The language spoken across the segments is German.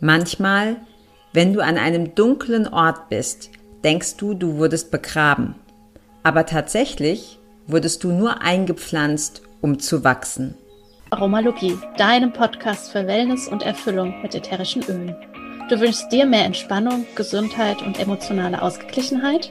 Manchmal, wenn du an einem dunklen Ort bist, denkst du, du wurdest begraben. Aber tatsächlich wurdest du nur eingepflanzt, um zu wachsen. Aromalogie, deinem Podcast für Wellness und Erfüllung mit ätherischen Ölen. Du wünschst dir mehr Entspannung, Gesundheit und emotionale Ausgeglichenheit?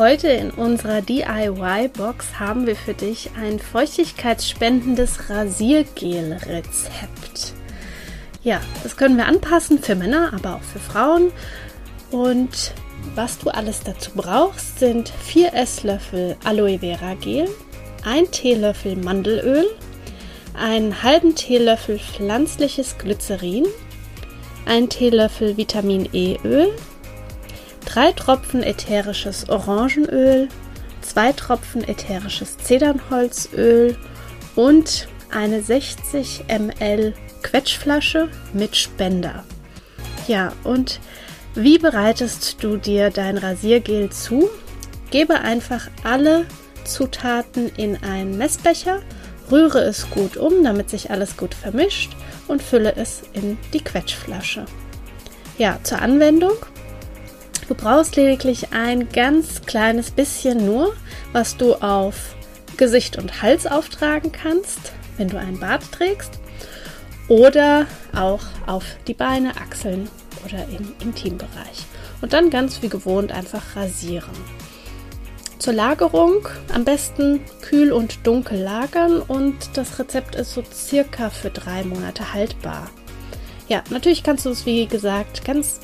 Heute in unserer DIY-Box haben wir für dich ein feuchtigkeitsspendendes Rasiergel-Rezept. Ja, das können wir anpassen für Männer, aber auch für Frauen. Und was du alles dazu brauchst, sind 4 Esslöffel Aloe Vera Gel, 1 Teelöffel Mandelöl, einen halben Teelöffel pflanzliches Glycerin, 1 Teelöffel Vitamin E Öl, 3 Tropfen ätherisches Orangenöl, 2 Tropfen ätherisches Zedernholzöl und eine 60 ml Quetschflasche mit Spender. Ja, und wie bereitest du dir dein Rasiergel zu? Gebe einfach alle Zutaten in einen Messbecher, rühre es gut um, damit sich alles gut vermischt und fülle es in die Quetschflasche. Ja, zur Anwendung. Du brauchst lediglich ein ganz kleines bisschen nur, was du auf Gesicht und Hals auftragen kannst, wenn du einen Bart trägst, oder auch auf die Beine, Achseln oder im Intimbereich. Und dann ganz wie gewohnt einfach rasieren. Zur Lagerung am besten kühl und dunkel lagern und das Rezept ist so circa für drei Monate haltbar. Ja, natürlich kannst du es wie gesagt ganz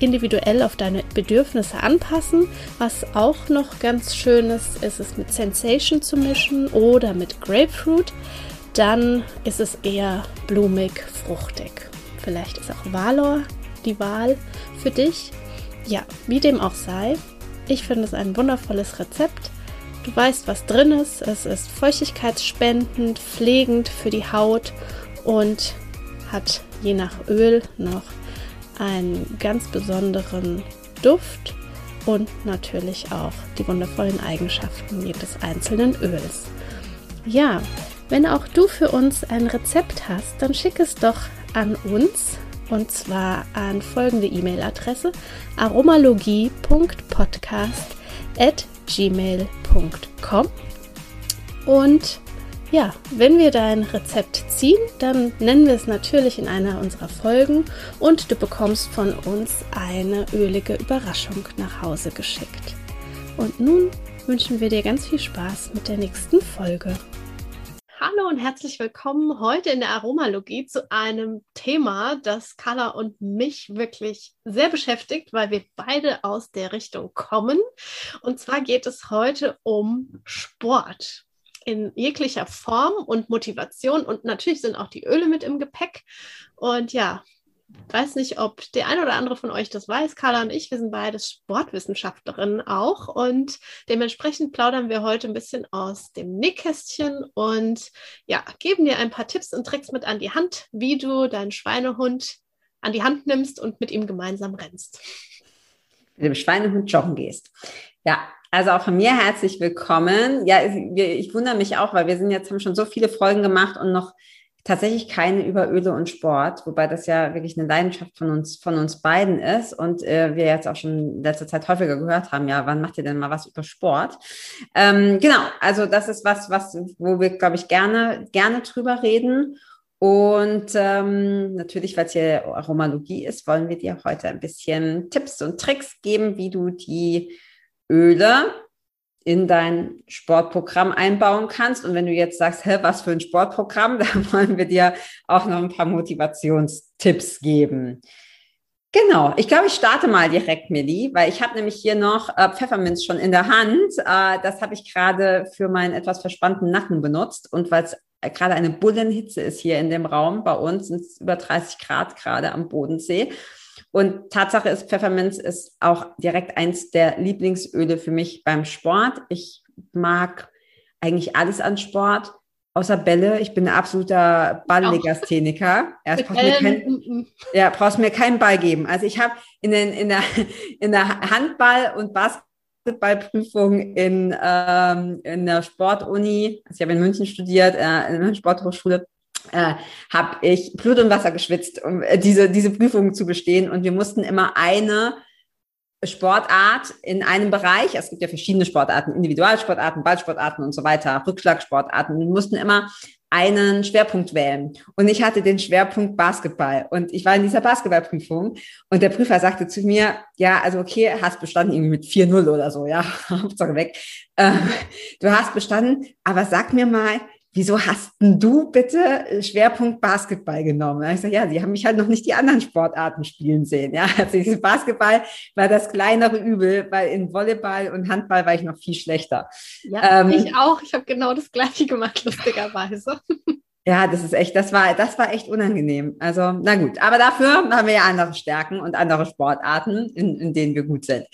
individuell auf deine Bedürfnisse anpassen. Was auch noch ganz schön ist, ist es mit Sensation zu mischen oder mit Grapefruit. Dann ist es eher blumig, fruchtig. Vielleicht ist auch Valor die Wahl für dich. Ja, wie dem auch sei, ich finde es ein wundervolles Rezept. Du weißt, was drin ist. Es ist feuchtigkeitsspendend, pflegend für die Haut und hat je nach Öl noch einen ganz besonderen Duft und natürlich auch die wundervollen Eigenschaften jedes einzelnen Öls. Ja, wenn auch du für uns ein Rezept hast, dann schick es doch an uns und zwar an folgende E-Mail-Adresse aromalogie.podcast.gmail.com und ja, wenn wir dein Rezept ziehen, dann nennen wir es natürlich in einer unserer Folgen und du bekommst von uns eine ölige Überraschung nach Hause geschickt. Und nun wünschen wir dir ganz viel Spaß mit der nächsten Folge. Hallo und herzlich willkommen heute in der Aromalogie zu einem Thema, das Carla und mich wirklich sehr beschäftigt, weil wir beide aus der Richtung kommen. Und zwar geht es heute um Sport in jeglicher Form und Motivation. Und natürlich sind auch die Öle mit im Gepäck. Und ja, weiß nicht, ob der eine oder andere von euch das weiß. Carla und ich, wir sind beide Sportwissenschaftlerinnen auch und dementsprechend plaudern wir heute ein bisschen aus dem Nickkästchen und ja, geben dir ein paar Tipps und Tricks mit an die Hand, wie du deinen Schweinehund an die Hand nimmst und mit ihm gemeinsam rennst. Mit dem Schweinehund joggen gehst. Ja, also auch von mir herzlich willkommen. Ja, ich wundere mich auch, weil wir sind jetzt haben schon so viele Folgen gemacht und noch tatsächlich keine über Öle und Sport, wobei das ja wirklich eine Leidenschaft von uns, von uns beiden ist und äh, wir jetzt auch schon in letzter Zeit häufiger gehört haben, ja, wann macht ihr denn mal was über Sport? Ähm, genau, also das ist was, was, wo wir, glaube ich, gerne, gerne drüber reden. Und ähm, natürlich, weil es hier Aromalogie ist, wollen wir dir heute ein bisschen Tipps und Tricks geben, wie du die Öle in dein Sportprogramm einbauen kannst. Und wenn du jetzt sagst, hä, was für ein Sportprogramm, da wollen wir dir auch noch ein paar Motivationstipps geben. Genau, ich glaube, ich starte mal direkt, Milli, weil ich habe nämlich hier noch äh, Pfefferminz schon in der Hand. Äh, das habe ich gerade für meinen etwas verspannten Nacken benutzt und weil es gerade eine Bullenhitze ist hier in dem Raum bei uns, sind es über 30 Grad gerade am Bodensee. Und Tatsache ist, Pfefferminz ist auch direkt eins der Lieblingsöle für mich beim Sport. Ich mag eigentlich alles an Sport. Außer Bälle. Ich bin ein absoluter Balllegastheniker. Erst brauchst mir kein, mm, mm. ja, brauchst mir keinen Ball geben. Also ich habe in, den, in, der, in der Handball- und Basketballprüfung in, ähm, in der Sportuni, also ich habe in München studiert, äh, in der Sporthochschule, äh, habe ich Blut und Wasser geschwitzt, um äh, diese, diese Prüfung zu bestehen. Und wir mussten immer eine Sportart in einem Bereich, es gibt ja verschiedene Sportarten, Individualsportarten, Ballsportarten und so weiter, Rückschlagsportarten, wir mussten immer einen Schwerpunkt wählen. Und ich hatte den Schwerpunkt Basketball. Und ich war in dieser Basketballprüfung und der Prüfer sagte zu mir, ja, also okay, hast bestanden irgendwie mit 4-0 oder so, ja, Hauptsache weg. Ähm, du hast bestanden, aber sag mir mal, wieso hast denn du bitte äh, Schwerpunkt Basketball genommen? Und ich sage, ja, sie haben mich halt noch nicht die anderen Sportarten spielen sehen. Ja, also dieses Basketball war das kleinere Übel, weil in Volleyball und Handball war ich noch viel schlechter. Ja, ähm, ich auch. Ich habe genau das Gleiche gemacht, lustigerweise. Ja, das ist echt, das war, das war echt unangenehm. Also, na gut. Aber dafür haben wir ja andere Stärken und andere Sportarten, in, in denen wir gut sind.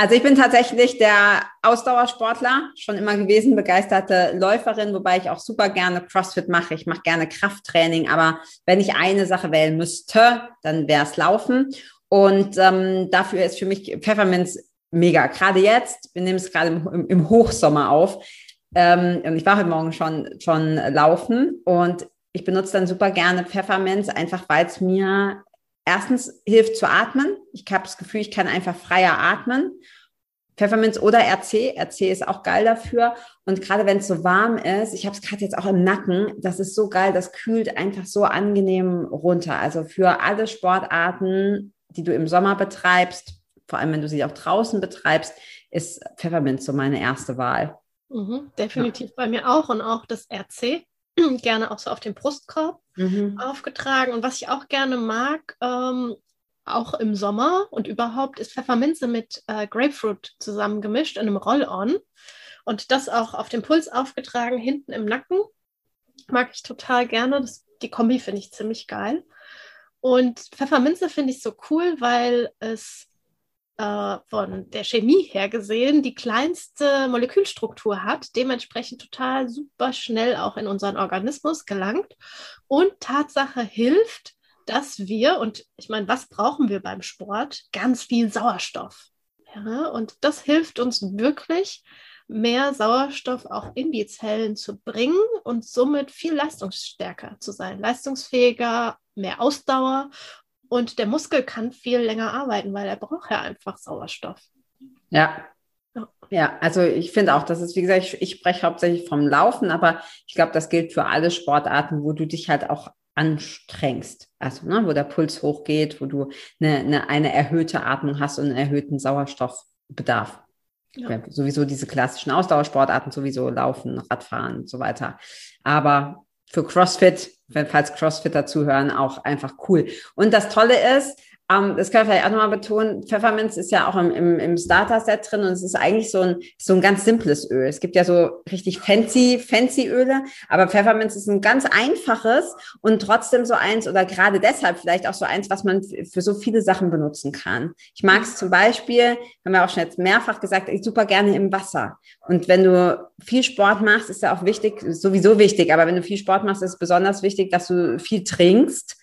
Also ich bin tatsächlich der Ausdauersportler, schon immer gewesen, begeisterte Läuferin, wobei ich auch super gerne CrossFit mache. Ich mache gerne Krafttraining, aber wenn ich eine Sache wählen müsste, dann wäre es Laufen. Und ähm, dafür ist für mich Pfefferminz mega. Gerade jetzt, wir nehmen es gerade im, im, Hochsommer auf. Ähm, und ich war heute Morgen schon, schon laufen und ich benutze dann super gerne Pfefferminz, einfach weil es mir erstens hilft zu atmen. Ich habe das Gefühl, ich kann einfach freier atmen. Pfefferminz oder RC. RC ist auch geil dafür. Und gerade wenn es so warm ist, ich habe es gerade jetzt auch im Nacken, das ist so geil, das kühlt einfach so angenehm runter. Also für alle Sportarten, die du im Sommer betreibst, vor allem wenn du sie auch draußen betreibst, ist Pfefferminz so meine erste Wahl. Mhm, definitiv ja. bei mir auch und auch das RC. gerne auch so auf dem Brustkorb mhm. aufgetragen. Und was ich auch gerne mag, ähm, auch im Sommer und überhaupt, ist Pfefferminze mit äh, Grapefruit zusammengemischt in einem Roll-On. Und das auch auf dem Puls aufgetragen, hinten im Nacken. Mag ich total gerne. Das, die Kombi finde ich ziemlich geil. Und Pfefferminze finde ich so cool, weil es äh, von der Chemie her gesehen die kleinste Molekülstruktur hat, dementsprechend total super schnell auch in unseren Organismus gelangt und Tatsache hilft, dass wir, und ich meine, was brauchen wir beim Sport? Ganz viel Sauerstoff. Ja, und das hilft uns wirklich, mehr Sauerstoff auch in die Zellen zu bringen und somit viel leistungsstärker zu sein, leistungsfähiger, mehr Ausdauer und der Muskel kann viel länger arbeiten, weil er braucht ja einfach Sauerstoff. Ja. Ja, also ich finde auch, das ist, wie gesagt, ich, ich spreche hauptsächlich vom Laufen, aber ich glaube, das gilt für alle Sportarten, wo du dich halt auch anstrengst. Also, ne, wo der Puls hochgeht, wo du eine, eine, eine erhöhte Atmung hast und einen erhöhten Sauerstoffbedarf. Ja. Sowieso diese klassischen Ausdauersportarten, sowieso Laufen, Radfahren und so weiter. Aber für CrossFit falls Crossfitter zuhören, auch einfach cool. Und das Tolle ist, ähm, das kann ich vielleicht auch nochmal betonen, Pfefferminz ist ja auch im, im, im Starter-Set drin und es ist eigentlich so ein, so ein ganz simples Öl. Es gibt ja so richtig fancy, fancy Öle, aber Pfefferminz ist ein ganz einfaches und trotzdem so eins oder gerade deshalb vielleicht auch so eins, was man für so viele Sachen benutzen kann. Ich mag es zum Beispiel, haben wir auch schon jetzt mehrfach gesagt, ich super gerne im Wasser. Und wenn du viel Sport machst, ist ja auch wichtig, sowieso wichtig, aber wenn du viel Sport machst, ist es besonders wichtig, dass du viel trinkst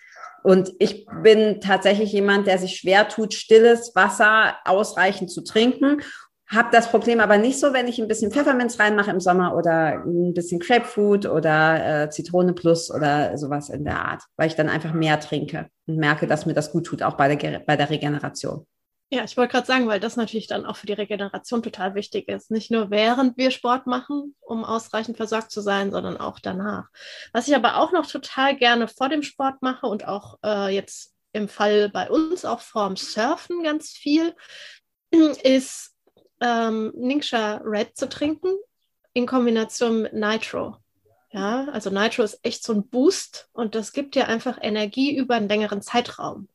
und ich bin tatsächlich jemand, der sich schwer tut, stilles Wasser ausreichend zu trinken. Hab das Problem aber nicht so, wenn ich ein bisschen Pfefferminz reinmache im Sommer oder ein bisschen Grapefruit oder äh, Zitrone Plus oder sowas in der Art, weil ich dann einfach mehr trinke und merke, dass mir das gut tut, auch bei der, bei der Regeneration. Ja, ich wollte gerade sagen, weil das natürlich dann auch für die Regeneration total wichtig ist. Nicht nur während wir Sport machen, um ausreichend versorgt zu sein, sondern auch danach. Was ich aber auch noch total gerne vor dem Sport mache und auch äh, jetzt im Fall bei uns auch vorm Surfen ganz viel, ist ähm, Ningxia Red zu trinken in Kombination mit Nitro. Ja, also Nitro ist echt so ein Boost und das gibt dir einfach Energie über einen längeren Zeitraum.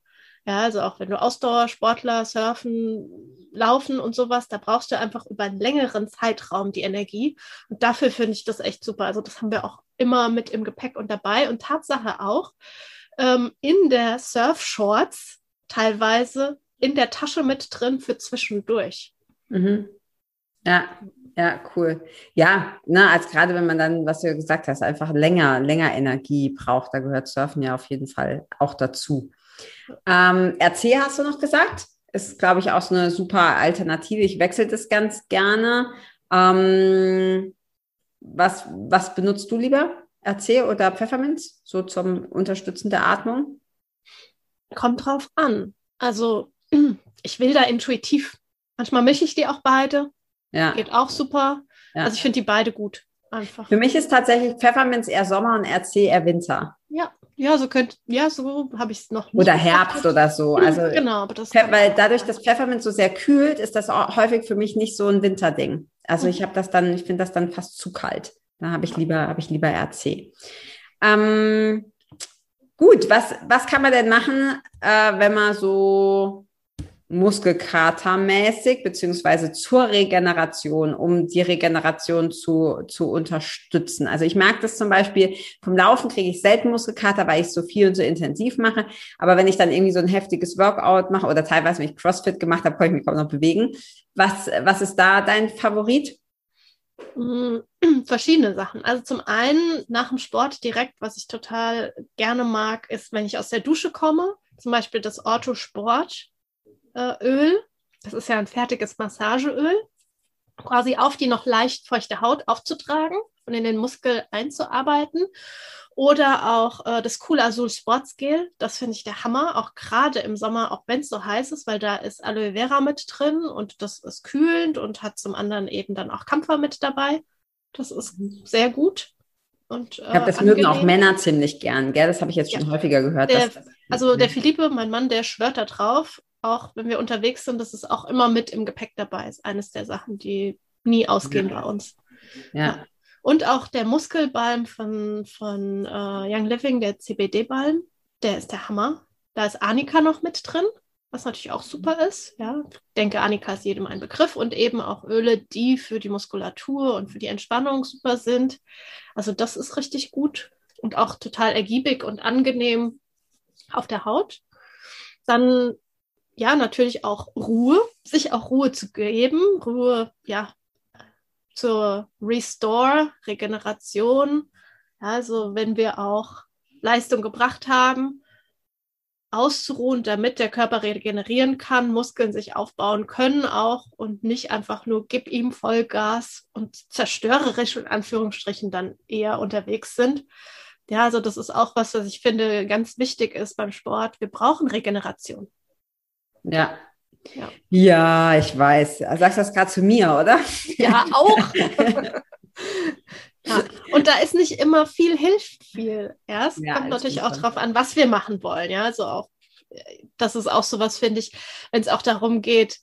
Ja, also auch wenn du Ausdauersportler, Surfen, Laufen und sowas, da brauchst du einfach über einen längeren Zeitraum die Energie. Und dafür finde ich das echt super. Also das haben wir auch immer mit im Gepäck und dabei. Und Tatsache auch, ähm, in der Surf-Shorts, teilweise in der Tasche mit drin für zwischendurch. Mhm. Ja, ja, cool. Ja, ne, als gerade wenn man dann, was du gesagt hast, einfach länger, länger Energie braucht, da gehört Surfen ja auf jeden Fall auch dazu. Ähm, RC hast du noch gesagt? Ist, glaube ich, auch so eine super Alternative. Ich wechsle das ganz gerne. Ähm, was, was benutzt du lieber? RC oder Pfefferminz? So zum Unterstützen der Atmung? Kommt drauf an. Also, ich will da intuitiv. Manchmal mische ich die auch beide. Ja. Geht auch super. Ja. Also ich finde die beide gut. Einfach. Für mich ist tatsächlich Pfefferminz eher Sommer und RC eher Winter. Ja, ja, so könnte, ja, so habe ich es noch nicht. Oder Herbst oder so. Also genau, aber das weil dadurch, dass Pfefferminz so sehr kühlt, ist das häufig für mich nicht so ein Winterding. Also ich habe das dann, ich finde das dann fast zu kalt. Da habe ich lieber, habe ich lieber RC. Ähm, gut, was, was kann man denn machen, äh, wenn man so Muskelkatermäßig beziehungsweise zur Regeneration, um die Regeneration zu, zu unterstützen. Also ich merke das zum Beispiel, vom Laufen kriege ich selten Muskelkater, weil ich so viel und so intensiv mache. Aber wenn ich dann irgendwie so ein heftiges Workout mache oder teilweise, wenn ich CrossFit gemacht habe, kann ich mich kaum noch bewegen. Was, was ist da dein Favorit? Mm, verschiedene Sachen. Also zum einen nach dem Sport direkt, was ich total gerne mag, ist, wenn ich aus der Dusche komme, zum Beispiel das Ortho Sport äh, Öl. Das ist ja ein fertiges Massageöl. Quasi auf die noch leicht feuchte Haut aufzutragen und in den Muskel einzuarbeiten. Oder auch äh, das Cool Azul Sports Gel. Das finde ich der Hammer. Auch gerade im Sommer, auch wenn es so heiß ist, weil da ist Aloe Vera mit drin und das ist kühlend und hat zum anderen eben dann auch Kampfer mit dabei. Das ist sehr gut. Und, äh, ich glaube, das mögen auch Männer ziemlich gern, gell? Das habe ich jetzt schon ja. häufiger gehört. Der, also der Philippe, mein Mann, der schwört da drauf auch wenn wir unterwegs sind, dass es auch immer mit im Gepäck dabei ist. Eines der Sachen, die nie ausgehen ja. bei uns. Ja. ja. Und auch der Muskelbalm von, von uh, Young Living, der CBD-Balm, der ist der Hammer. Da ist Annika noch mit drin, was natürlich auch super ist. Ja, ich denke, Annika ist jedem ein Begriff und eben auch Öle, die für die Muskulatur und für die Entspannung super sind. Also das ist richtig gut und auch total ergiebig und angenehm auf der Haut. Dann ja, natürlich auch Ruhe, sich auch Ruhe zu geben, Ruhe, ja, zur Restore, Regeneration. Also wenn wir auch Leistung gebracht haben, auszuruhen, damit der Körper regenerieren kann, Muskeln sich aufbauen können auch und nicht einfach nur gib ihm Vollgas und zerstörerisch in Anführungsstrichen dann eher unterwegs sind. Ja, also das ist auch was, was ich finde ganz wichtig ist beim Sport. Wir brauchen Regeneration. Ja. Ja. ja, ich weiß. Sagst du das gerade zu mir, oder? Ja, auch. ja. Und da ist nicht immer viel hilft viel. Ja, es ja, kommt natürlich auch darauf an, was wir machen wollen. Ja, also auch, das ist auch so was, finde ich, wenn es auch darum geht,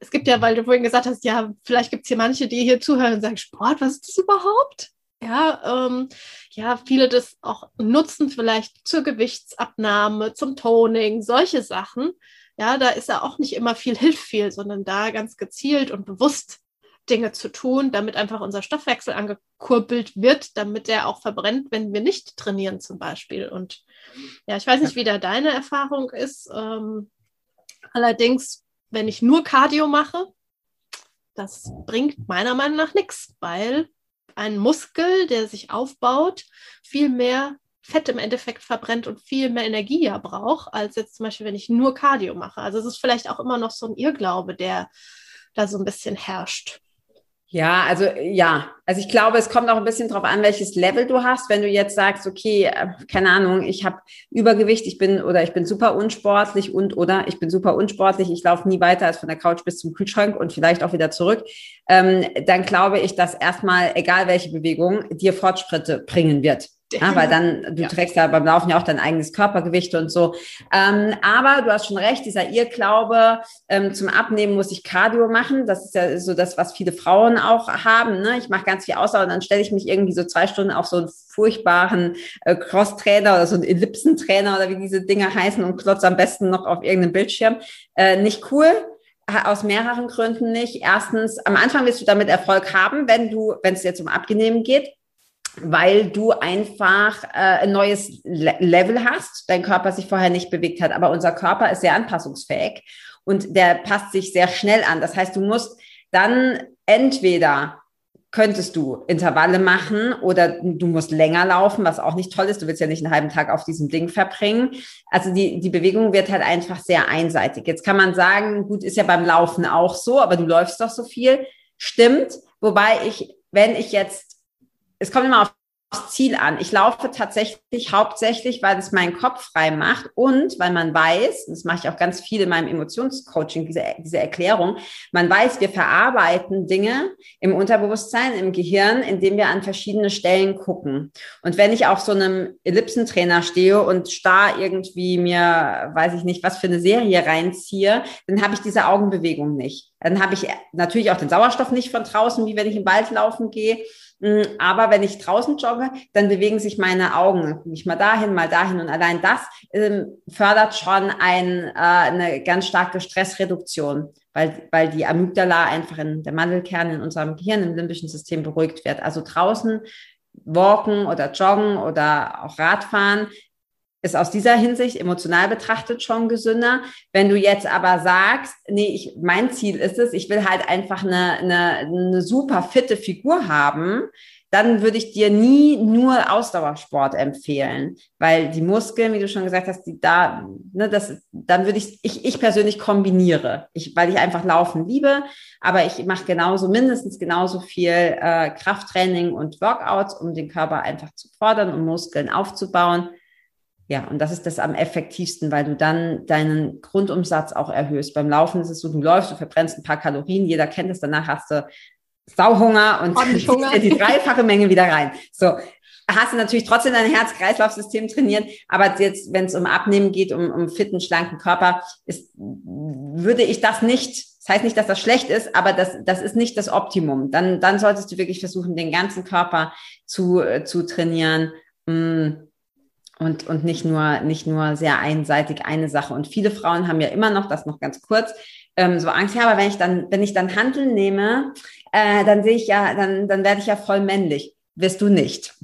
es gibt ja, weil du vorhin gesagt hast, ja, vielleicht gibt es hier manche, die hier zuhören und sagen, Sport, was ist das überhaupt? Ja, ähm, ja, viele das auch nutzen, vielleicht zur Gewichtsabnahme, zum Toning, solche Sachen. Ja, da ist ja auch nicht immer viel hilft viel, sondern da ganz gezielt und bewusst Dinge zu tun, damit einfach unser Stoffwechsel angekurbelt wird, damit der auch verbrennt, wenn wir nicht trainieren zum Beispiel. Und ja, ich weiß nicht, wie da deine Erfahrung ist. Ähm, allerdings, wenn ich nur Cardio mache, das bringt meiner Meinung nach nichts, weil ein Muskel, der sich aufbaut, viel mehr Fett im Endeffekt verbrennt und viel mehr Energie ja braucht, als jetzt zum Beispiel, wenn ich nur Cardio mache. Also es ist vielleicht auch immer noch so ein Irrglaube, der da so ein bisschen herrscht. Ja, also ja, also ich glaube, es kommt auch ein bisschen drauf an, welches Level du hast. Wenn du jetzt sagst, okay, äh, keine Ahnung, ich habe Übergewicht, ich bin oder ich bin super unsportlich und oder ich bin super unsportlich, ich laufe nie weiter als von der Couch bis zum Kühlschrank und vielleicht auch wieder zurück, ähm, dann glaube ich, dass erstmal, egal welche Bewegung, dir Fortschritte bringen wird. Ja, weil dann, du ja. trägst ja beim Laufen ja auch dein eigenes Körpergewicht und so. Ähm, aber du hast schon recht, dieser Irrglaube, ähm, zum Abnehmen muss ich Cardio machen. Das ist ja so das, was viele Frauen auch haben. Ne? Ich mache ganz viel Ausdauer und dann stelle ich mich irgendwie so zwei Stunden auf so einen furchtbaren äh, Cross-Trainer oder so einen Ellipsentrainer oder wie diese Dinge heißen und klotze am besten noch auf irgendeinem Bildschirm. Äh, nicht cool aus mehreren Gründen nicht. Erstens, am Anfang wirst du damit Erfolg haben, wenn du, wenn es jetzt um Abnehmen geht weil du einfach äh, ein neues Le Level hast, dein Körper sich vorher nicht bewegt hat. Aber unser Körper ist sehr anpassungsfähig und der passt sich sehr schnell an. Das heißt, du musst dann entweder könntest du Intervalle machen oder du musst länger laufen, was auch nicht toll ist. Du willst ja nicht einen halben Tag auf diesem Ding verbringen. Also die, die Bewegung wird halt einfach sehr einseitig. Jetzt kann man sagen, gut, ist ja beim Laufen auch so, aber du läufst doch so viel. Stimmt. Wobei ich, wenn ich jetzt, es kommt immer auf aufs Ziel an. Ich laufe tatsächlich hauptsächlich, weil es meinen Kopf frei macht und weil man weiß, das mache ich auch ganz viel in meinem Emotionscoaching, diese, diese Erklärung, man weiß, wir verarbeiten Dinge im Unterbewusstsein, im Gehirn, indem wir an verschiedene Stellen gucken. Und wenn ich auf so einem Ellipsentrainer stehe und starr irgendwie mir, weiß ich nicht, was für eine Serie reinziehe, dann habe ich diese Augenbewegung nicht. Dann habe ich natürlich auch den Sauerstoff nicht von draußen, wie wenn ich im Wald laufen gehe. Mm, aber wenn ich draußen jogge, dann bewegen sich meine Augen. Nicht mal dahin, mal dahin. Und allein das ähm, fördert schon ein, äh, eine ganz starke Stressreduktion, weil, weil die Amygdala einfach in der Mandelkern in unserem Gehirn, im limbischen System beruhigt wird. Also draußen walken oder joggen oder auch Radfahren ist aus dieser Hinsicht emotional betrachtet schon gesünder. Wenn du jetzt aber sagst, nee, ich, mein Ziel ist es, ich will halt einfach eine, eine, eine super fitte Figur haben, dann würde ich dir nie nur Ausdauersport empfehlen, weil die Muskeln, wie du schon gesagt hast, die da, ne, das, dann würde ich, ich, ich persönlich kombiniere, ich, weil ich einfach Laufen liebe, aber ich mache genauso, mindestens genauso viel äh, Krafttraining und Workouts, um den Körper einfach zu fordern und Muskeln aufzubauen. Ja, und das ist das am effektivsten, weil du dann deinen Grundumsatz auch erhöhst. Beim Laufen ist es so, du läufst, du verbrennst ein paar Kalorien, jeder kennt es, danach hast du Sauhunger und Hunger. die dreifache Menge wieder rein. So, hast du natürlich trotzdem dein Herz-Kreislauf-System trainiert, aber jetzt, wenn es um Abnehmen geht, um, um fitten, schlanken Körper, ist, würde ich das nicht, das heißt nicht, dass das schlecht ist, aber das, das ist nicht das Optimum. Dann, dann solltest du wirklich versuchen, den ganzen Körper zu, äh, zu trainieren. Mh, und, und nicht nur, nicht nur sehr einseitig eine Sache. Und viele Frauen haben ja immer noch, das noch ganz kurz, ähm, so Angst, ja, aber wenn ich dann, wenn ich dann Handeln nehme, äh, dann sehe ich ja, dann, dann werde ich ja voll männlich. Wirst du nicht.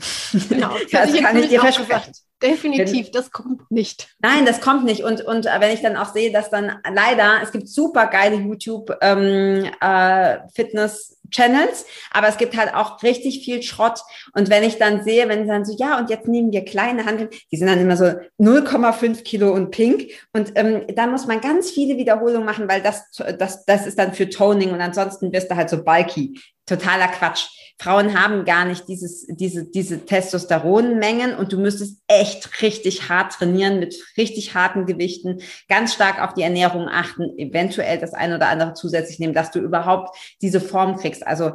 Genau, das, das kann ich dir versprechen. Definitiv, das kommt nicht. Nein, das kommt nicht. Und, und wenn ich dann auch sehe, dass dann leider, es gibt super geile YouTube ähm, äh, Fitness Channels, aber es gibt halt auch richtig viel Schrott. Und wenn ich dann sehe, wenn sie dann so, ja, und jetzt nehmen wir kleine Handeln, die sind dann immer so 0,5 Kilo und pink. Und ähm, da muss man ganz viele Wiederholungen machen, weil das, das, das ist dann für Toning und ansonsten wirst du halt so bulky. Totaler Quatsch. Frauen haben gar nicht dieses, diese, diese Testosteronmengen und du müsstest echt richtig hart trainieren mit richtig harten Gewichten, ganz stark auf die Ernährung achten, eventuell das eine oder andere zusätzlich nehmen, dass du überhaupt diese Form kriegst. Also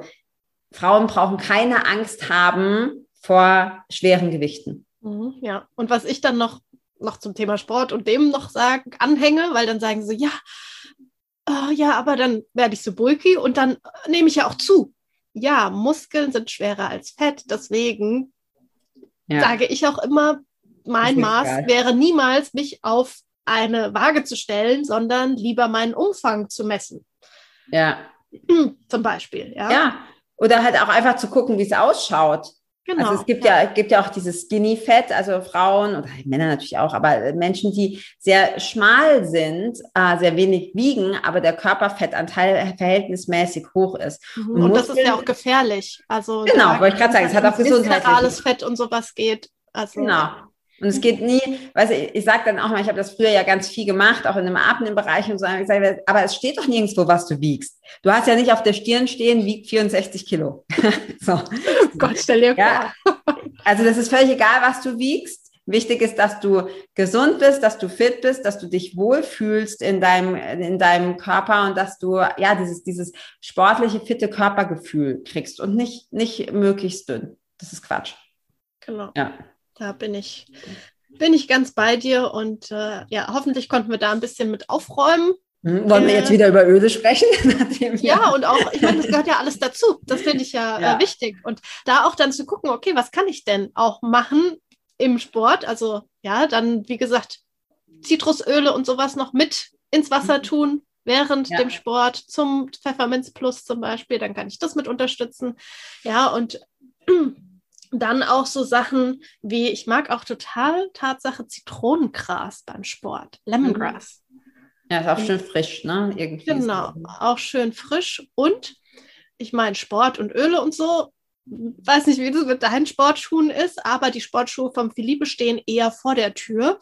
Frauen brauchen keine Angst haben vor schweren Gewichten. Mhm, ja, und was ich dann noch, noch zum Thema Sport und dem noch sagen, anhänge, weil dann sagen sie, ja, uh, ja, aber dann werde ich so bulky und dann nehme ich ja auch zu ja, Muskeln sind schwerer als Fett, deswegen ja. sage ich auch immer, mein Maß geil. wäre niemals, mich auf eine Waage zu stellen, sondern lieber meinen Umfang zu messen. Ja. Zum Beispiel, ja. Ja. Oder halt auch einfach zu gucken, wie es ausschaut. Genau. Also es gibt ja, gibt ja auch dieses Skinny Fett, also Frauen oder Männer natürlich auch, aber Menschen, die sehr schmal sind, äh, sehr wenig wiegen, aber der Körperfettanteil verhältnismäßig hoch ist. Mhm. Und, und das ist ja auch gefährlich. Also genau, wollte ich gerade sagen, es hat auch gesundheitliches Fett und sowas geht. Also, genau. Und es geht nie, weißt du, ich sage dann auch mal, ich habe das früher ja ganz viel gemacht, auch in einem Abnehmbereich und so. Ich sage, aber es steht doch nirgendwo, was du wiegst. Du hast ja nicht auf der Stirn stehen, wiegt 64 Kilo. so. Oh Gott, stell dir ja. vor. Also das ist völlig egal, was du wiegst. Wichtig ist, dass du gesund bist, dass du fit bist, dass du dich wohlfühlst in deinem, in deinem Körper und dass du ja dieses, dieses sportliche, fitte Körpergefühl kriegst und nicht, nicht möglichst dünn. Das ist Quatsch. Genau. Ja. Da bin ich, bin ich ganz bei dir und äh, ja, hoffentlich konnten wir da ein bisschen mit aufräumen. Hm, wollen wir jetzt äh, wieder über Öle sprechen? ja, und auch, ich meine, das gehört ja alles dazu. Das finde ich ja, äh, ja. Äh, wichtig. Und da auch dann zu gucken, okay, was kann ich denn auch machen im Sport? Also ja, dann, wie gesagt, Zitrusöle und sowas noch mit ins Wasser mhm. tun während ja. dem Sport zum Pfefferminz Plus zum Beispiel. Dann kann ich das mit unterstützen. Ja, und Dann auch so Sachen wie, ich mag auch total Tatsache Zitronengras beim Sport, Lemongrass. Ja, ist auch schön frisch, ne? Irgendwie genau, auch schön frisch. Und ich meine, Sport und Öle und so, weiß nicht, wie das mit deinen Sportschuhen ist, aber die Sportschuhe vom Philippe stehen eher vor der Tür.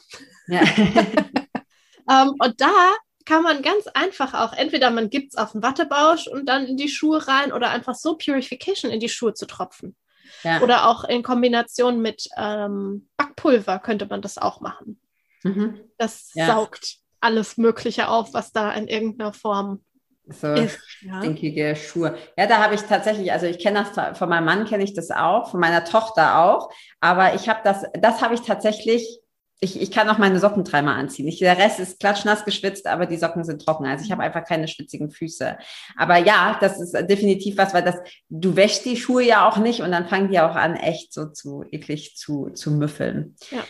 Ja. ähm, und da kann man ganz einfach auch, entweder man gibt es auf den Wattebausch und dann in die Schuhe rein oder einfach so Purification in die Schuhe zu tropfen. Ja. Oder auch in Kombination mit ähm, Backpulver könnte man das auch machen. Mhm. Das ja. saugt alles Mögliche auf, was da in irgendeiner Form so ist, ja. stinkige Schuhe. Ja, da habe ich tatsächlich, also ich kenne das von meinem Mann kenne ich das auch, von meiner Tochter auch, aber ich habe das, das habe ich tatsächlich. Ich, ich kann auch meine Socken dreimal anziehen. Ich, der Rest ist klatschnass geschwitzt, aber die Socken sind trocken. Also ich habe einfach keine schwitzigen Füße. Aber ja, das ist definitiv was, weil das, du wäschst die Schuhe ja auch nicht und dann fangen die auch an, echt so zu eklig zu, zu müffeln. Ja.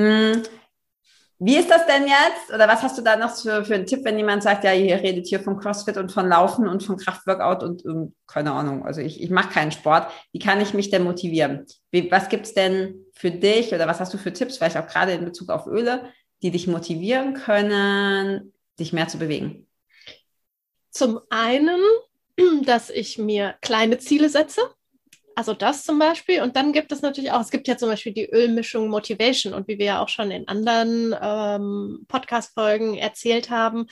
Mm, wie ist das denn jetzt? Oder was hast du da noch für, für einen Tipp, wenn jemand sagt, ja, ihr redet hier von CrossFit und von Laufen und von Kraftworkout und, ähm, keine Ahnung, also ich, ich mache keinen Sport. Wie kann ich mich denn motivieren? Wie, was gibt es denn für dich oder was hast du für Tipps, vielleicht auch gerade in Bezug auf Öle, die dich motivieren können, dich mehr zu bewegen? Zum einen, dass ich mir kleine Ziele setze. Also das zum Beispiel. Und dann gibt es natürlich auch, es gibt ja zum Beispiel die Ölmischung Motivation und wie wir ja auch schon in anderen ähm, Podcast-Folgen erzählt haben,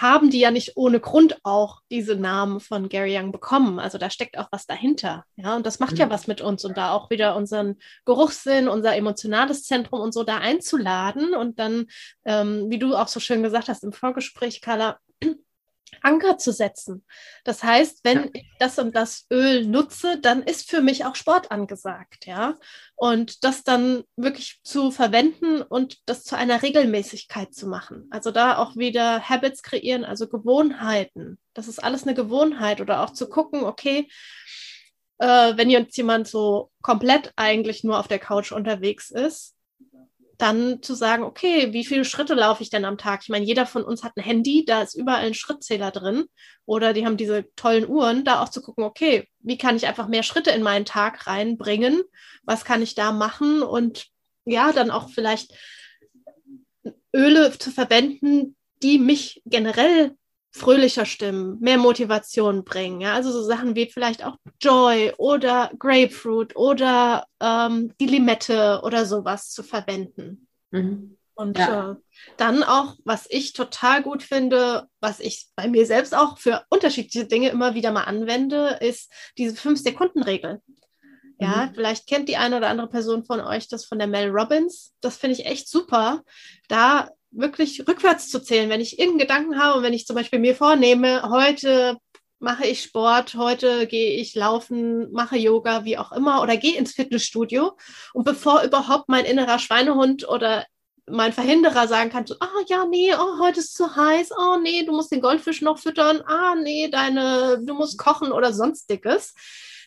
haben die ja nicht ohne Grund auch diese Namen von Gary Young bekommen. Also da steckt auch was dahinter. Ja, und das macht mhm. ja was mit uns und da auch wieder unseren Geruchssinn, unser emotionales Zentrum und so da einzuladen und dann, ähm, wie du auch so schön gesagt hast im Vorgespräch, Carla, Anker zu setzen. Das heißt, wenn ja. ich das und das Öl nutze, dann ist für mich auch Sport angesagt, ja. Und das dann wirklich zu verwenden und das zu einer Regelmäßigkeit zu machen. Also da auch wieder Habits kreieren, also Gewohnheiten. Das ist alles eine Gewohnheit oder auch zu gucken, okay, äh, wenn jetzt jemand so komplett eigentlich nur auf der Couch unterwegs ist, dann zu sagen, okay, wie viele Schritte laufe ich denn am Tag? Ich meine, jeder von uns hat ein Handy, da ist überall ein Schrittzähler drin oder die haben diese tollen Uhren, da auch zu gucken, okay, wie kann ich einfach mehr Schritte in meinen Tag reinbringen? Was kann ich da machen? Und ja, dann auch vielleicht Öle zu verwenden, die mich generell fröhlicher stimmen, mehr Motivation bringen. Ja? Also so Sachen wie vielleicht auch Joy oder Grapefruit oder ähm, die Limette oder sowas zu verwenden. Mhm. Und ja. äh, dann auch, was ich total gut finde, was ich bei mir selbst auch für unterschiedliche Dinge immer wieder mal anwende, ist diese Fünf-Sekunden-Regel. Ja, mhm. vielleicht kennt die eine oder andere Person von euch das von der Mel Robbins. Das finde ich echt super. Da wirklich rückwärts zu zählen, wenn ich irgendeinen Gedanken habe und wenn ich zum Beispiel mir vornehme, heute mache ich Sport, heute gehe ich laufen, mache Yoga, wie auch immer, oder gehe ins Fitnessstudio. Und bevor überhaupt mein innerer Schweinehund oder mein Verhinderer sagen kann, so, ah ja, nee, oh, heute ist zu heiß, oh nee, du musst den Goldfisch noch füttern, ah nee, deine, du musst kochen oder sonstiges,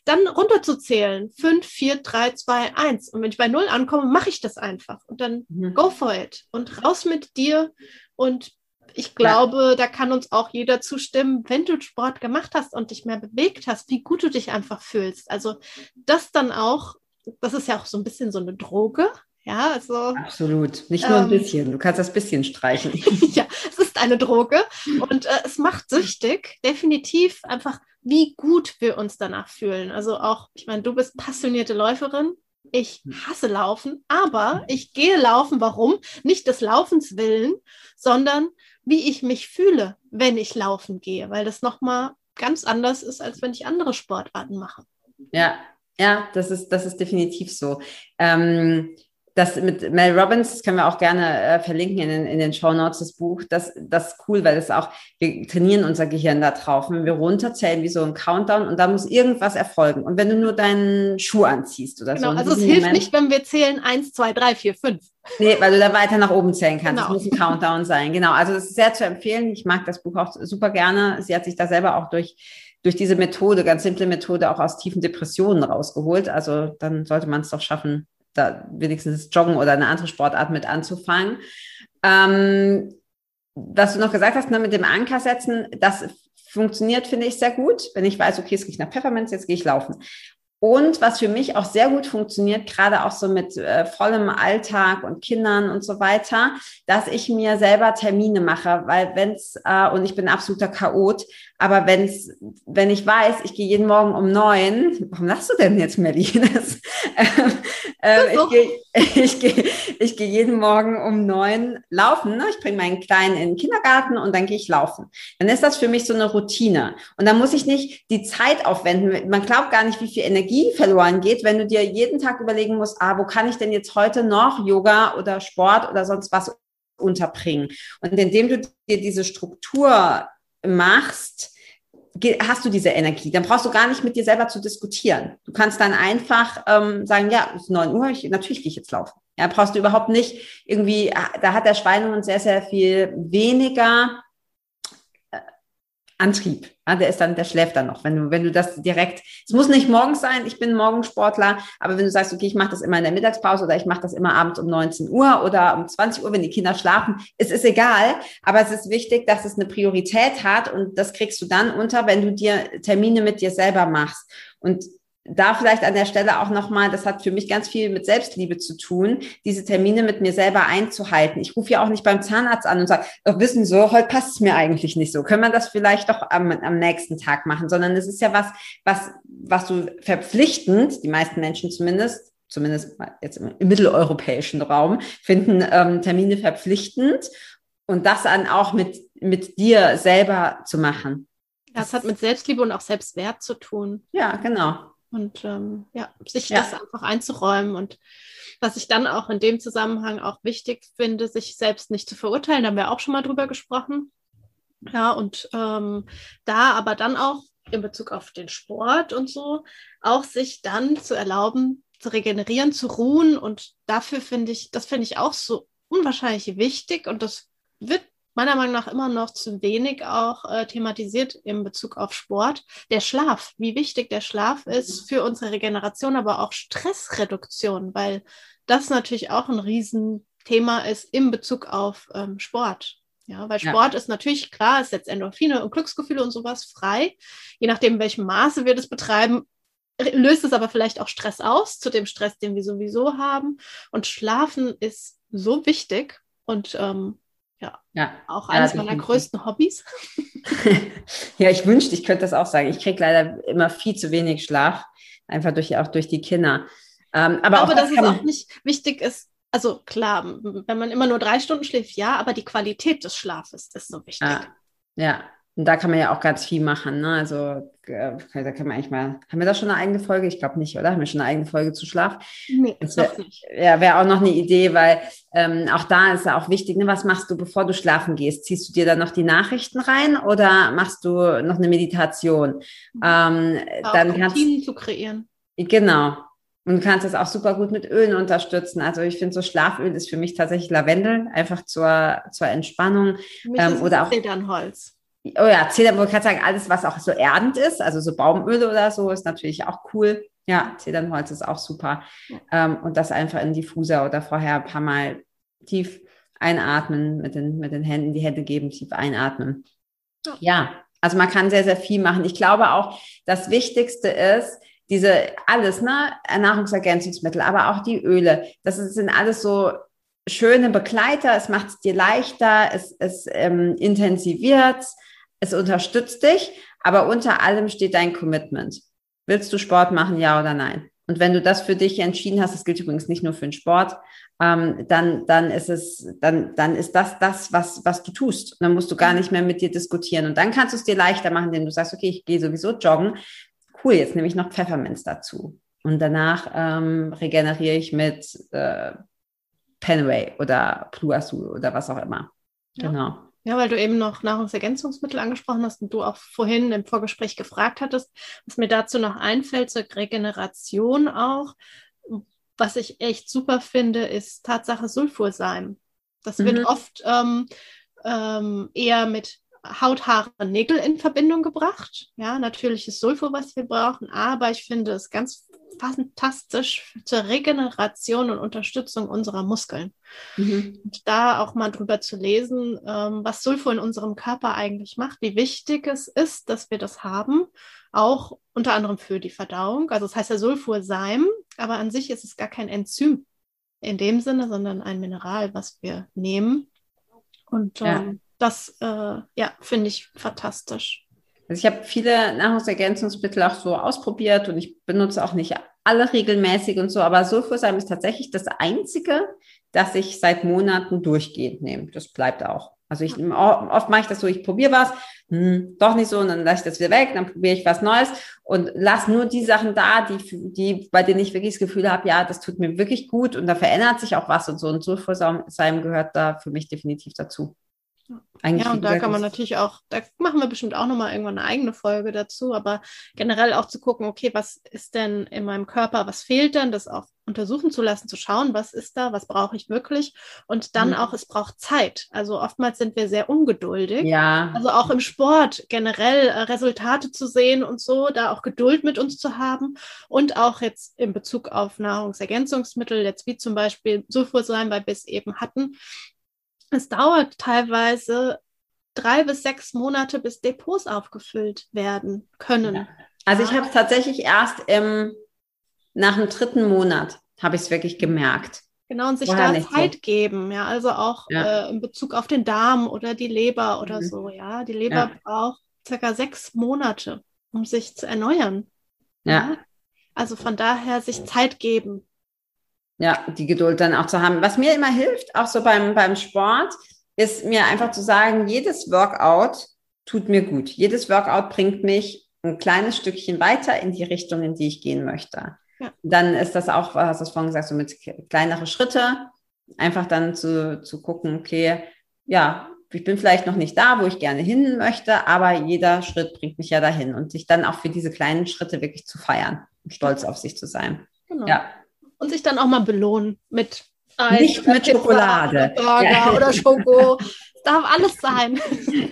dann runterzuzählen. 5, 4, 3, 2, 1. Und wenn ich bei Null ankomme, mache ich das einfach. Und dann mhm. go for it. Und raus mit dir. Und ich glaube, ja. da kann uns auch jeder zustimmen, wenn du Sport gemacht hast und dich mehr bewegt hast, wie gut du dich einfach fühlst. Also das dann auch, das ist ja auch so ein bisschen so eine Droge. Ja, also. Absolut. Nicht nur ein ähm, bisschen. Du kannst das bisschen streichen. ja, es ist eine Droge und äh, es macht süchtig. Definitiv einfach wie gut wir uns danach fühlen. Also auch, ich meine, du bist passionierte Läuferin. Ich hm. hasse Laufen, aber ich gehe laufen. Warum? Nicht des Laufens willen, sondern wie ich mich fühle, wenn ich laufen gehe, weil das nochmal ganz anders ist, als wenn ich andere Sportarten mache. Ja, ja, das ist, das ist definitiv so. Ähm, das mit Mel Robbins, das können wir auch gerne äh, verlinken in den, in den Show Notes, das Buch, das, das ist cool, weil das auch, wir trainieren unser Gehirn da drauf. Wenn wir runterzählen wie so ein Countdown und da muss irgendwas erfolgen. Und wenn du nur deinen Schuh anziehst oder genau, so. Also es hilft Moment, nicht, wenn wir zählen eins, zwei, drei, vier, fünf. Nee, weil du da weiter nach oben zählen kannst. Genau. Das muss ein Countdown sein. Genau. Also das ist sehr zu empfehlen. Ich mag das Buch auch super gerne. Sie hat sich da selber auch durch durch diese Methode, ganz simple Methode, auch aus tiefen Depressionen rausgeholt. Also dann sollte man es doch schaffen, da wenigstens Joggen oder eine andere Sportart mit anzufangen. Ähm, was du noch gesagt hast, ne, mit dem Anker setzen, das funktioniert, finde ich, sehr gut. Wenn ich weiß, okay, es riecht nach Pfefferminz, jetzt gehe ich laufen. Und was für mich auch sehr gut funktioniert, gerade auch so mit äh, vollem Alltag und Kindern und so weiter, dass ich mir selber Termine mache, weil wenn's äh, und ich bin absoluter Chaot, aber wenn's, wenn ich weiß, ich gehe jeden Morgen um neun, warum lachst du denn jetzt, Melly? äh, ich gehe ich geh, ich geh jeden Morgen um neun laufen. Ne? Ich bringe meinen Kleinen in den Kindergarten und dann gehe ich laufen. Dann ist das für mich so eine Routine. Und dann muss ich nicht die Zeit aufwenden. Man glaubt gar nicht, wie viel Energie verloren geht, wenn du dir jeden Tag überlegen musst, ah, wo kann ich denn jetzt heute noch Yoga oder Sport oder sonst was unterbringen? Und indem du dir diese Struktur machst, hast du diese Energie. Dann brauchst du gar nicht mit dir selber zu diskutieren. Du kannst dann einfach ähm, sagen, ja, es ist 9 Uhr, ich, natürlich gehe ich jetzt laufen. Ja, brauchst du überhaupt nicht irgendwie, da hat der Schweinehund sehr, sehr viel weniger Antrieb. Ja, der ist dann, der schläft dann noch. Wenn du, wenn du das direkt, es muss nicht morgens sein, ich bin Morgensportler, aber wenn du sagst, okay, ich mache das immer in der Mittagspause oder ich mache das immer abends um 19 Uhr oder um 20 Uhr, wenn die Kinder schlafen, es ist egal, aber es ist wichtig, dass es eine Priorität hat und das kriegst du dann unter, wenn du dir Termine mit dir selber machst. Und da vielleicht an der Stelle auch nochmal, das hat für mich ganz viel mit Selbstliebe zu tun, diese Termine mit mir selber einzuhalten. Ich rufe ja auch nicht beim Zahnarzt an und sage, doch wissen Sie, heute passt es mir eigentlich nicht so. Können wir das vielleicht doch am, am nächsten Tag machen? Sondern es ist ja was, was, was du verpflichtend, die meisten Menschen zumindest, zumindest jetzt im, im mitteleuropäischen Raum, finden ähm, Termine verpflichtend und das dann auch mit, mit dir selber zu machen. Das hat mit Selbstliebe und auch Selbstwert zu tun. Ja, genau. Und ähm, ja, sich ja. das einfach einzuräumen. Und was ich dann auch in dem Zusammenhang auch wichtig finde, sich selbst nicht zu verurteilen, da haben wir auch schon mal drüber gesprochen. Ja, und ähm, da aber dann auch in Bezug auf den Sport und so, auch sich dann zu erlauben, zu regenerieren, zu ruhen. Und dafür finde ich, das finde ich auch so unwahrscheinlich wichtig. Und das wird meiner Meinung nach immer noch zu wenig auch äh, thematisiert in Bezug auf Sport. Der Schlaf, wie wichtig der Schlaf ist für unsere Regeneration, aber auch Stressreduktion, weil das natürlich auch ein Riesenthema ist in Bezug auf ähm, Sport. Ja, weil Sport ja. ist natürlich klar, es setzt Endorphine und Glücksgefühle und sowas frei. Je nachdem, in welchem Maße wir das betreiben, löst es aber vielleicht auch Stress aus, zu dem Stress, den wir sowieso haben. Und Schlafen ist so wichtig. Und ähm, ja. ja. Auch eines ja, meiner größten Hobbys. ja, ich wünschte, ich könnte das auch sagen. Ich kriege leider immer viel zu wenig Schlaf, einfach durch, auch durch die Kinder. Ähm, aber aber das, das es auch nicht wichtig ist, also klar, wenn man immer nur drei Stunden schläft, ja, aber die Qualität des Schlafes ist so wichtig. Ja, ja. Und da kann man ja auch ganz viel machen. Ne? Also äh, da kann man eigentlich mal. Haben wir da schon eine eigene Folge? Ich glaube nicht, oder? Haben wir schon eine eigene Folge zu Schlaf? Nee, das wär, nicht. Ja, wäre auch noch eine Idee, weil ähm, auch da ist ja auch wichtig, ne? was machst du, bevor du schlafen gehst? Ziehst du dir dann noch die Nachrichten rein oder machst du noch eine Meditation? Mhm. Ähm, dann kannst zu kreieren. Genau. Und du kannst es auch super gut mit Ölen unterstützen. Also ich finde, so Schlaföl ist für mich tatsächlich Lavendel, einfach zur, zur Entspannung. Ähm, oder auch Zedernholz. Oh ja, Zedern, wollte gerade sagen, alles, was auch so erdend ist, also so Baumöle oder so, ist natürlich auch cool. Ja, Zedernholz ist auch super. Ähm, und das einfach in Diffuser oder vorher ein paar Mal tief einatmen, mit den, mit den Händen, die Hände geben, tief einatmen. Ja. ja, also man kann sehr, sehr viel machen. Ich glaube auch, das Wichtigste ist, diese alles, ne, Nahrungsergänzungsmittel, aber auch die Öle, das sind alles so schöne Begleiter, es macht es dir leichter, es, es ähm, intensiviert, es unterstützt dich, aber unter allem steht dein Commitment. Willst du Sport machen, ja oder nein? Und wenn du das für dich entschieden hast, das gilt übrigens nicht nur für den Sport, ähm, dann, dann ist es, dann, dann ist das das, was, was du tust. Und dann musst du gar nicht mehr mit dir diskutieren. Und dann kannst du es dir leichter machen, indem du sagst, okay, ich gehe sowieso joggen. Cool, jetzt nehme ich noch Pfefferminz dazu. Und danach ähm, regeneriere ich mit äh, Penway oder Pluasul oder was auch immer. Ja. Genau. Ja, weil du eben noch Nahrungsergänzungsmittel angesprochen hast und du auch vorhin im Vorgespräch gefragt hattest, was mir dazu noch einfällt zur Regeneration auch, was ich echt super finde, ist Tatsache Sulfurseim. Das mhm. wird oft ähm, ähm, eher mit Haut, Haare, Nägel in Verbindung gebracht. Ja, natürliches Sulfur, was wir brauchen, aber ich finde es ganz fantastisch zur Regeneration und Unterstützung unserer Muskeln. Mhm. Und da auch mal drüber zu lesen, ähm, was Sulfur in unserem Körper eigentlich macht, wie wichtig es ist, dass wir das haben, auch unter anderem für die Verdauung. Also es das heißt ja Sulfurseim, aber an sich ist es gar kein Enzym in dem Sinne, sondern ein Mineral, was wir nehmen. Und ähm, ja. das, äh, ja, finde ich fantastisch. Also ich habe viele Nahrungsergänzungsmittel auch so ausprobiert und ich benutze auch nicht alle regelmäßig und so, aber Sulfursalm ist tatsächlich das einzige, das ich seit Monaten durchgehend nehme. Das bleibt auch. Also ich oft mache ich das so, ich probiere was, hm, doch nicht so, und dann lasse ich das wieder weg, dann probiere ich was Neues und lasse nur die Sachen da, die, die, bei denen ich wirklich das Gefühl habe, ja, das tut mir wirklich gut und da verändert sich auch was und so. Und Sulfursalm gehört da für mich definitiv dazu. Eigentlich, ja, und da kann man natürlich auch, da machen wir bestimmt auch nochmal irgendwann eine eigene Folge dazu, aber generell auch zu gucken, okay, was ist denn in meinem Körper, was fehlt denn, das auch untersuchen zu lassen, zu schauen, was ist da, was brauche ich wirklich und dann mhm. auch, es braucht Zeit. Also oftmals sind wir sehr ungeduldig. Ja. Also auch im Sport generell äh, Resultate zu sehen und so, da auch Geduld mit uns zu haben und auch jetzt in Bezug auf Nahrungsergänzungsmittel, jetzt wie zum Beispiel Sulfursäuren, weil wir es eben hatten, es dauert teilweise drei bis sechs Monate, bis Depots aufgefüllt werden können. Ja. Also ich habe es tatsächlich erst im, nach dem dritten Monat habe ich es wirklich gemerkt. Genau, und sich Vorher da Zeit so. geben, ja, also auch ja. äh, in Bezug auf den Darm oder die Leber oder mhm. so, ja. Die Leber ja. braucht circa sechs Monate, um sich zu erneuern. Ja. ja. Also von daher sich Zeit geben. Ja, die Geduld dann auch zu haben. Was mir immer hilft, auch so beim, beim Sport, ist mir einfach zu sagen, jedes Workout tut mir gut. Jedes Workout bringt mich ein kleines Stückchen weiter in die Richtung, in die ich gehen möchte. Ja. Dann ist das auch, was du vorhin gesagt, so mit kleinere Schritte, einfach dann zu, zu gucken, okay, ja, ich bin vielleicht noch nicht da, wo ich gerne hin möchte, aber jeder Schritt bringt mich ja dahin und sich dann auch für diese kleinen Schritte wirklich zu feiern und stolz auf sich zu sein. Genau. Ja und sich dann auch mal belohnen mit Eis Nicht mit Schokolade. Oder Burger ja. oder Schoko. Es darf alles sein.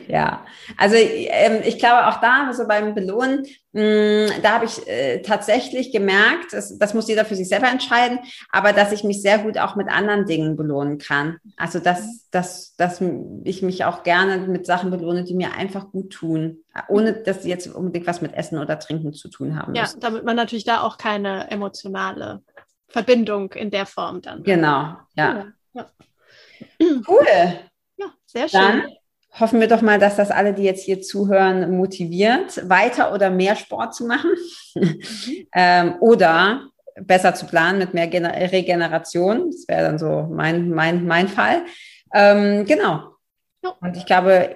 Ja, also ähm, ich glaube auch da, so beim Belohnen, mh, mm, da habe ich äh, tatsächlich gemerkt, das, das muss jeder für sich selber entscheiden, aber dass ich mich sehr gut auch mit anderen Dingen belohnen kann. Also dass, dass, dass ich mich auch gerne mit Sachen belohne, die mir einfach gut tun, ohne dass sie jetzt unbedingt was mit Essen oder Trinken zu tun haben. Ja, müssen. damit man natürlich da auch keine emotionale Verbindung in der Form dann. Genau, ja. ja. Cool. Ja, sehr schön. Dann hoffen wir doch mal, dass das alle, die jetzt hier zuhören, motiviert, weiter oder mehr Sport zu machen mhm. ähm, oder besser zu planen mit mehr Gener Regeneration. Das wäre dann so mein, mein, mein Fall. Ähm, genau. Und ich glaube,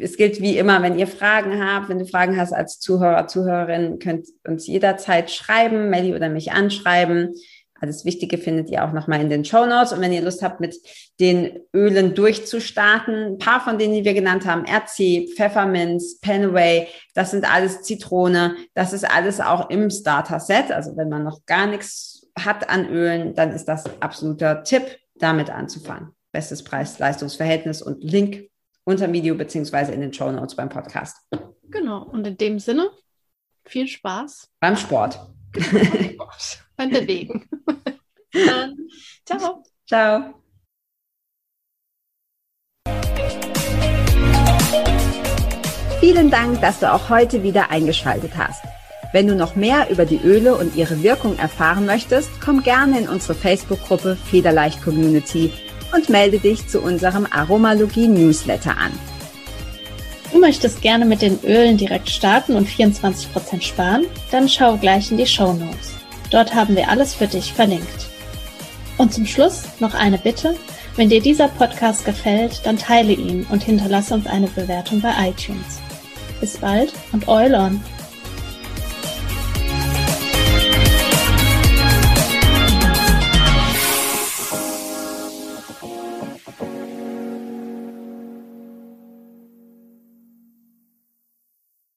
es gilt wie immer, wenn ihr Fragen habt, wenn du Fragen hast als Zuhörer, Zuhörerin, könnt uns jederzeit schreiben, Melly oder mich anschreiben. Alles Wichtige findet ihr auch nochmal in den Show Notes. Und wenn ihr Lust habt, mit den Ölen durchzustarten, ein paar von denen, die wir genannt haben, RC, Pfefferminz, Penaway, das sind alles Zitrone. Das ist alles auch im Starter-Set. Also wenn man noch gar nichts hat an Ölen, dann ist das absoluter Tipp, damit anzufangen. Bestes Preis-Leistungsverhältnis und Link unter dem Video beziehungsweise in den Show Notes beim Podcast. Genau. Und in dem Sinne, viel Spaß. Beim Sport. beim Bewegen. Dann, ciao. Ciao. Vielen Dank, dass du auch heute wieder eingeschaltet hast. Wenn du noch mehr über die Öle und ihre Wirkung erfahren möchtest, komm gerne in unsere Facebook-Gruppe Federleicht Community und melde dich zu unserem Aromalogie Newsletter an. Du möchtest gerne mit den Ölen direkt starten und 24% sparen? Dann schau gleich in die Show Notes. Dort haben wir alles für dich verlinkt. Und zum Schluss noch eine Bitte. Wenn dir dieser Podcast gefällt, dann teile ihn und hinterlasse uns eine Bewertung bei iTunes. Bis bald und Eulon!